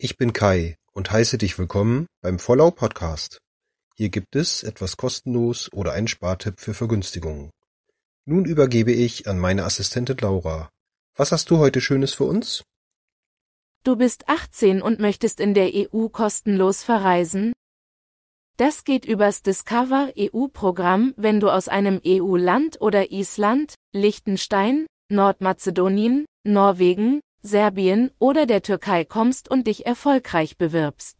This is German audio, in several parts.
Ich bin Kai und heiße dich willkommen beim Vollau Podcast. Hier gibt es etwas kostenlos oder einen Spartipp für Vergünstigungen. Nun übergebe ich an meine Assistentin Laura. Was hast du heute Schönes für uns? Du bist 18 und möchtest in der EU kostenlos verreisen? Das geht übers Discover EU-Programm, wenn du aus einem EU-Land oder Island, Liechtenstein, Nordmazedonien, Norwegen, Serbien oder der Türkei kommst und dich erfolgreich bewirbst.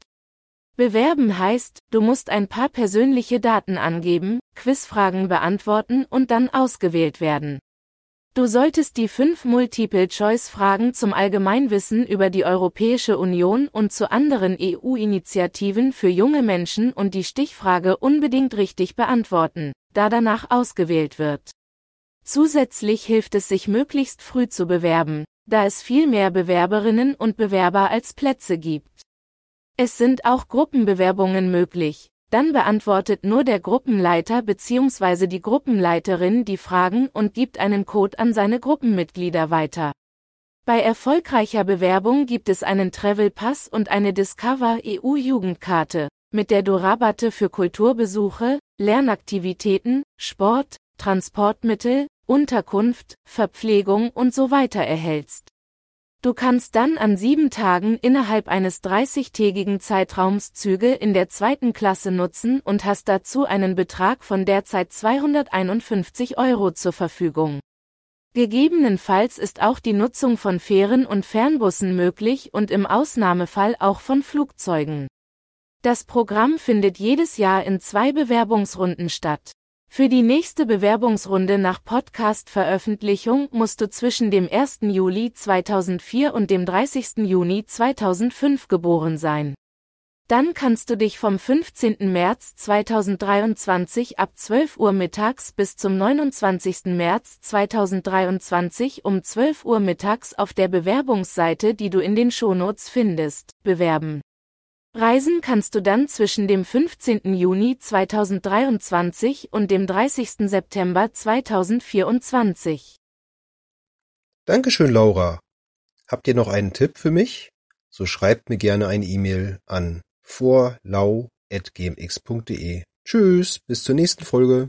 Bewerben heißt, du musst ein paar persönliche Daten angeben, Quizfragen beantworten und dann ausgewählt werden. Du solltest die fünf Multiple-Choice-Fragen zum Allgemeinwissen über die Europäische Union und zu anderen EU-Initiativen für junge Menschen und die Stichfrage unbedingt richtig beantworten, da danach ausgewählt wird. Zusätzlich hilft es sich möglichst früh zu bewerben, da es viel mehr Bewerberinnen und Bewerber als Plätze gibt. Es sind auch Gruppenbewerbungen möglich, dann beantwortet nur der Gruppenleiter bzw. die Gruppenleiterin die Fragen und gibt einen Code an seine Gruppenmitglieder weiter. Bei erfolgreicher Bewerbung gibt es einen Travel Pass und eine Discover EU Jugendkarte, mit der du Rabatte für Kulturbesuche, Lernaktivitäten, Sport, Transportmittel, Unterkunft, Verpflegung und so weiter erhältst. Du kannst dann an sieben Tagen innerhalb eines 30-tägigen Zeitraums Züge in der zweiten Klasse nutzen und hast dazu einen Betrag von derzeit 251 Euro zur Verfügung. Gegebenenfalls ist auch die Nutzung von Fähren und Fernbussen möglich und im Ausnahmefall auch von Flugzeugen. Das Programm findet jedes Jahr in zwei Bewerbungsrunden statt. Für die nächste Bewerbungsrunde nach Podcast-Veröffentlichung musst du zwischen dem 1. Juli 2004 und dem 30. Juni 2005 geboren sein. Dann kannst du dich vom 15. März 2023 ab 12 Uhr mittags bis zum 29. März 2023 um 12 Uhr mittags auf der Bewerbungsseite, die du in den Shownotes findest, bewerben. Reisen kannst du dann zwischen dem 15. Juni 2023 und dem 30. September 2024. Dankeschön, Laura. Habt ihr noch einen Tipp für mich? So schreibt mir gerne eine E-Mail an vorlau.gmx.de. Tschüss, bis zur nächsten Folge.